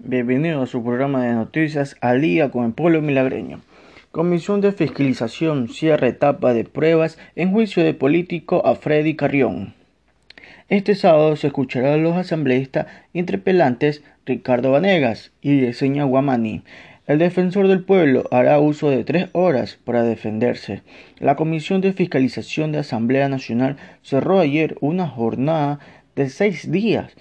Bienvenido a su programa de noticias al día con el pueblo milagreño. Comisión de Fiscalización cierra etapa de pruebas en juicio de político a Freddy Carrión. Este sábado se escuchará los asambleístas interpelantes Ricardo Vanegas y Yesenia Guamani. El defensor del pueblo hará uso de tres horas para defenderse. La Comisión de Fiscalización de Asamblea Nacional cerró ayer una jornada de seis días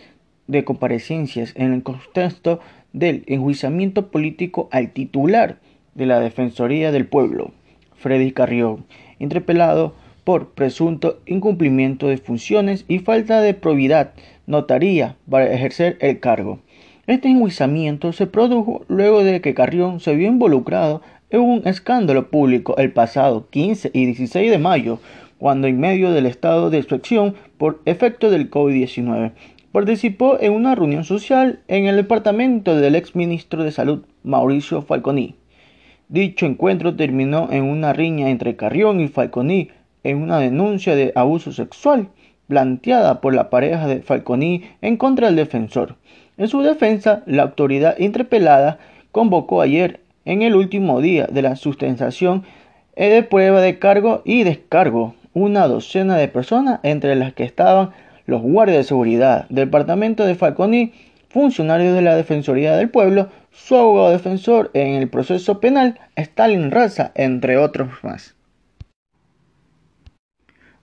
de comparecencias en el contexto del enjuiciamiento político al titular de la Defensoría del Pueblo, Freddy Carrión, interpelado por presunto incumplimiento de funciones y falta de probidad notaría para ejercer el cargo. Este enjuiciamiento se produjo luego de que Carrión se vio involucrado en un escándalo público el pasado 15 y 16 de mayo, cuando en medio del estado de excepción por efecto del COVID-19 participó en una reunión social en el departamento del exministro de Salud, Mauricio Falconi. Dicho encuentro terminó en una riña entre Carrión y Falconi en una denuncia de abuso sexual planteada por la pareja de Falconi en contra del defensor. En su defensa, la autoridad interpelada convocó ayer, en el último día de la sustentación de prueba de cargo y descargo, una docena de personas, entre las que estaban los guardias de seguridad, departamento de Falconi, funcionarios de la Defensoría del Pueblo, su abogado defensor en el proceso penal, Stalin Raza, entre otros más.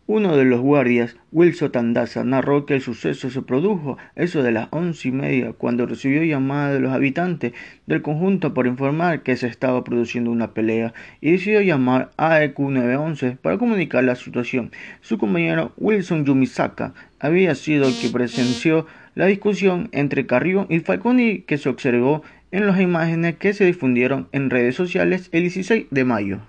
Uno de los guardias, Wilson Tandaza, narró que el suceso se produjo eso de las once y media, cuando recibió llamada de los habitantes del conjunto por informar que se estaba produciendo una pelea y decidió llamar a EQ 911 para comunicar la situación. Su compañero Wilson Yumisaka había sido el que presenció la discusión entre Carrión y Falconi que se observó en las imágenes que se difundieron en redes sociales el 16 de mayo.